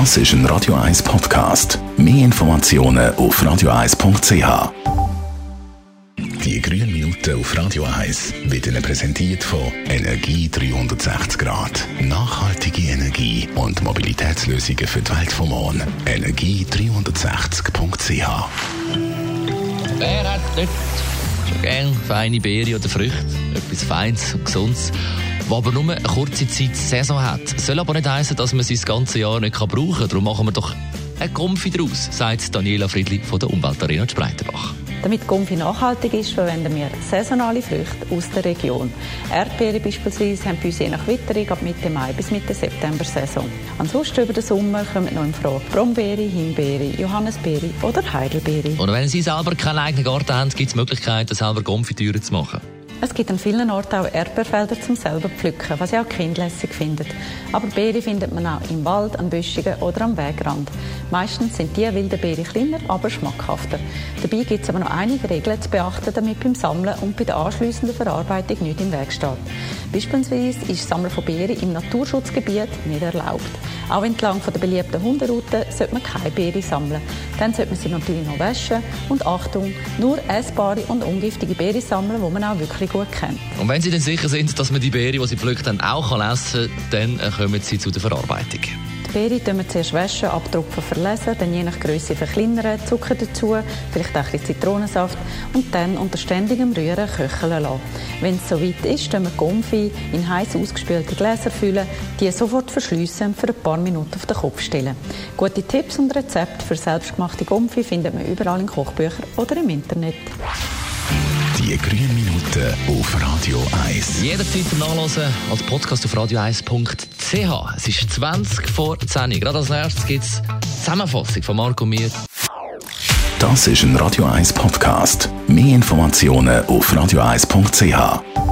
Das ist ein Radio 1 Podcast. Mehr Informationen auf radio1.ch. Die grünen Minuten auf Radio 1 wird Ihnen präsentiert von Energie 360 Grad. Nachhaltige Energie und Mobilitätslösungen für die Welt vom Morgen. Energie360.ch Wer hat nicht schon gern feine Beeren oder Früchte? Etwas Feines und Gesundes, was aber nur eine kurze Zeit Saison hat. Soll aber nicht heißen, dass man sie das ganze Jahr nicht brauchen kann. Darum machen wir doch ein Konfi draus, sagt Daniela Friedli von der Umweltarena Spreitenbach. Damit Konfi nachhaltig ist, verwenden wir saisonale Früchte aus der Region. Erdbeeren beispielsweise haben bei uns je nach Witterung ab Mitte Mai bis Mitte September Saison. Ansonsten über den Sommer kommen noch in Frage Brombeere, Himbeere, Johannisbeere oder Heidelbeere. Und wenn Sie selber keinen eigenen Garten haben, gibt es Möglichkeiten, selber Konfitüre zu machen. Es gibt an vielen Orten auch Erdbeerfelder zum selber pflücken, was ja auch Kinder lässig finden. Aber Beere findet man auch im Wald, an Büschungen oder am Wegrand. Meistens sind die wilden Beeren kleiner, aber schmackhafter. Dabei gibt es aber noch einige Regeln zu beachten, damit beim Sammeln und bei der anschliessenden Verarbeitung nichts im Weg steht. Beispielsweise ist das Sammeln von Beeren im Naturschutzgebiet nicht erlaubt. Auch entlang der beliebten Hunderoute sollte man keine Beere sammeln. Dann sollte man sie natürlich noch waschen und Achtung, nur essbare und ungiftige Beeren sammeln, die man auch wirklich gut kennt. Und wenn Sie dann sicher sind, dass man die Beeren, die Sie pflückt haben, auch essen kann, dann kommen Sie zu der Verarbeitung. Beere tun wir zuerst waschen, abtropfen, verlesen, dann je nach Größe verkleinern, Zucker dazu, vielleicht auch ein bisschen Zitronensaft und dann unter ständigem Rühren köcheln lassen. Wenn es soweit ist, tun wir Konfi in heiß ausgespülte Gläser füllen, die sofort verschliessen und für ein paar Minuten auf den Kopf stellen. Gute Tipps und Rezepte für selbstgemachte Konfi findet man überall in Kochbüchern oder im Internet. Die grünen Minuten auf Radio 1. Jederzeit zum Nachlesen als Podcast auf radio1.ch. Es ist 20 vor 10 Gerade als erstes gibt es Zusammenfassung von Marco Mir. Das ist ein Radio 1 Podcast. Mehr Informationen auf radio1.ch.